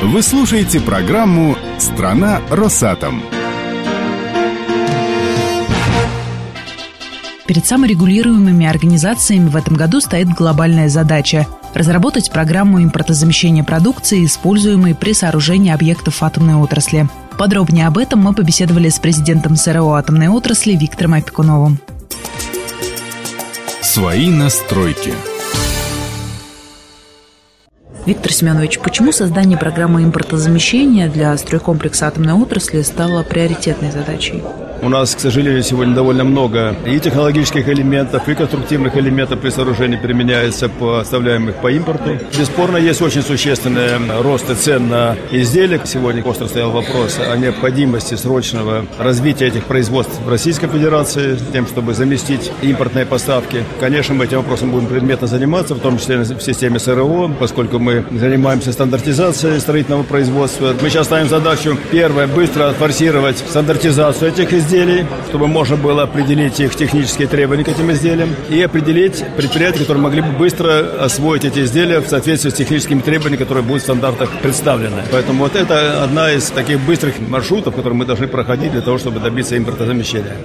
Вы слушаете программу «Страна Росатом». Перед саморегулируемыми организациями в этом году стоит глобальная задача – разработать программу импортозамещения продукции, используемой при сооружении объектов атомной отрасли. Подробнее об этом мы побеседовали с президентом СРО атомной отрасли Виктором Опекуновым. Свои настройки. Виктор Семенович, почему создание программы импортозамещения для стройкомплекса атомной отрасли стало приоритетной задачей? У нас, к сожалению, сегодня довольно много и технологических элементов, и конструктивных элементов при сооружении применяется, поставляемых по импорту. Бесспорно, есть очень существенный рост цен на изделия. Сегодня остро стоял вопрос о необходимости срочного развития этих производств в Российской Федерации, тем, чтобы заместить импортные поставки. Конечно, мы этим вопросом будем предметно заниматься, в том числе в системе СРО, поскольку мы занимаемся стандартизацией строительного производства. Мы сейчас ставим задачу, первое, быстро форсировать стандартизацию этих изделий, изделий, чтобы можно было определить их технические требования к этим изделиям и определить предприятия, которые могли бы быстро освоить эти изделия в соответствии с техническими требованиями, которые будут в стандартах представлены. Поэтому вот это одна из таких быстрых маршрутов, которые мы должны проходить для того, чтобы добиться импортозамещения.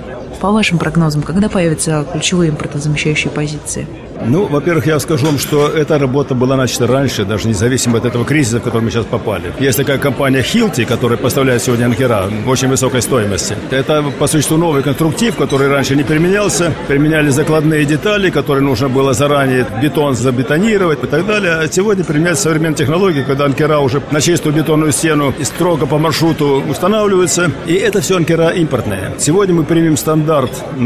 По вашим прогнозам, когда появятся ключевые импортозамещающие позиции? Ну, во-первых, я скажу вам, что эта работа была начата раньше, даже независимо от этого кризиса, в который мы сейчас попали. Есть такая компания Hilti, которая поставляет сегодня анкера очень высокой стоимости. Это, по существу, новый конструктив, который раньше не применялся. Применяли закладные детали, которые нужно было заранее бетон забетонировать и так далее. А сегодня применяются современные технологии, когда анкера уже на чистую бетонную стену и строго по маршруту устанавливаются. И это все анкера импортные. Сегодня мы примем стандарт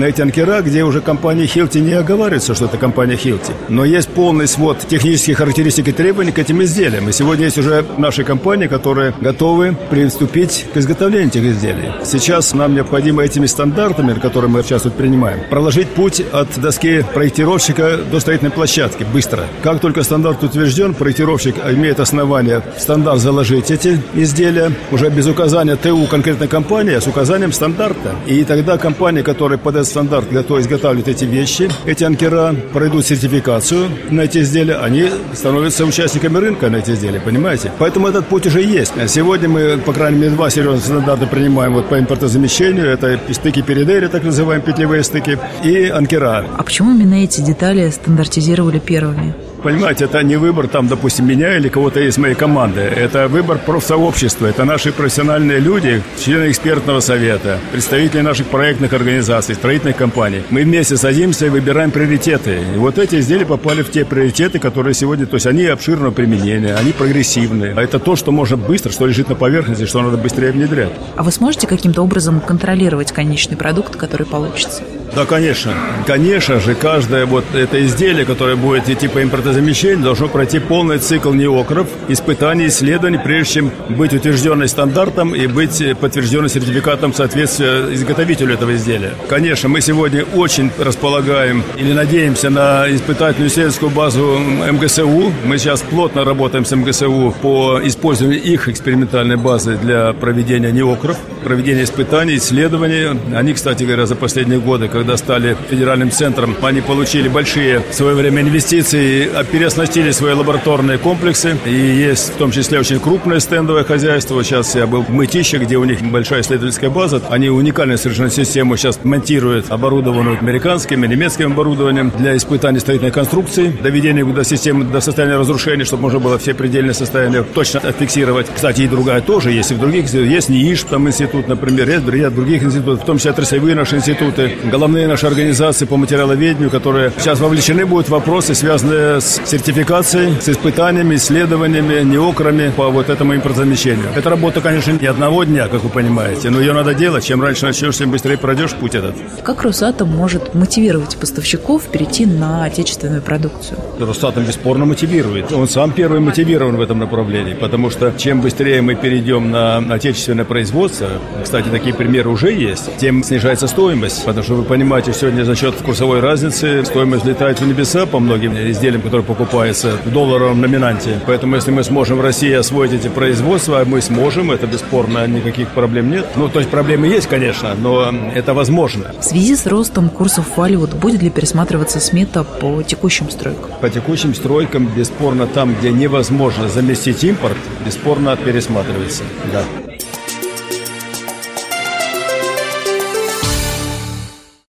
эти анкера, где уже компания Hilti не оговаривается, что это компания Hilti. Но есть полный свод технических характеристик и требований к этим изделиям. И сегодня есть уже наши компании, которые готовы приступить к изготовлению этих изделий. Сейчас нам необходимо этими стандартами, которые мы сейчас вот принимаем, проложить путь от доски проектировщика до строительной площадки быстро. Как только стандарт утвержден, проектировщик имеет основание стандарт заложить эти изделия уже без указания ТУ конкретной компании, а с указанием стандарта. И тогда компания, которая под этот стандарт готова изготавливать эти вещи, эти анкера пройдут сертификацию на эти изделия, они становятся участниками рынка на эти изделия, понимаете? Поэтому этот путь уже есть. Сегодня мы, по крайней мере, два серьезных стандарта принимаем вот по импортозамещению. Это стыки передери, так называемые петлевые стыки, и анкера. А почему именно эти детали стандартизировали первыми? Понимаете, это не выбор, там, допустим, меня или кого-то из моей команды. Это выбор профсообщества. Это наши профессиональные люди, члены экспертного совета, представители наших проектных организаций, строительных компаний. Мы вместе садимся и выбираем приоритеты. И вот эти изделия попали в те приоритеты, которые сегодня, то есть они обширного применения, они прогрессивные. А это то, что можно быстро, что лежит на поверхности, что надо быстрее внедрять. А вы сможете каким-то образом контролировать конечный продукт, который получится? Да, конечно. Конечно же, каждое вот это изделие, которое будет идти по импортозамещению, должно пройти полный цикл неокров, испытаний, исследований, прежде чем быть утвержденной стандартом и быть подтвержденной сертификатом соответствия изготовителю этого изделия. Конечно, мы сегодня очень располагаем или надеемся на испытательную исследовательскую базу МГСУ. Мы сейчас плотно работаем с МГСУ по использованию их экспериментальной базы для проведения неокров, проведения испытаний, исследований. Они, кстати говоря, за последние годы, когда стали федеральным центром, они получили большие в свое время инвестиции, переоснастили свои лабораторные комплексы. И есть в том числе очень крупное стендовое хозяйство. Сейчас я был в Мытище, где у них большая исследовательская база. Они уникальную совершенно систему сейчас монтируют, оборудованную американским и немецким оборудованием для испытаний строительной конструкции, доведения до системы до состояния разрушения, чтобы можно было все предельные состояния точно отфиксировать. Кстати, и другая тоже есть, и в других есть НИИШ, там институт, например, есть ряд других институтов, в том числе отраслевые наши институты, головные наши организации по материаловедению, которые сейчас вовлечены будут в вопросы, связанные с сертификацией, с испытаниями, исследованиями, неокрами по вот этому импортозамещению. Это работа, конечно, не одного дня, как вы понимаете, но ее надо делать. Чем раньше начнешь, тем быстрее пройдешь путь этот. Как Росатом может мотивировать поставщиков перейти на отечественную продукцию? Росатом бесспорно мотивирует. Он сам первый мотивирован в этом направлении, потому что чем быстрее мы перейдем на отечественное производство, кстати, такие примеры уже есть, тем снижается стоимость, потому что вы понимаете, сегодня за счет курсовой разницы стоимость летает в небеса по многим изделиям, которые покупаются в долларовом номинанте. Поэтому если мы сможем в России освоить эти производства, а мы сможем, это бесспорно, никаких проблем нет. Ну, то есть проблемы есть, конечно, но это возможно. В связи с ростом курсов валют будет ли пересматриваться смета по текущим стройкам? По текущим стройкам, бесспорно, там, где невозможно заместить импорт, бесспорно пересматривается, да.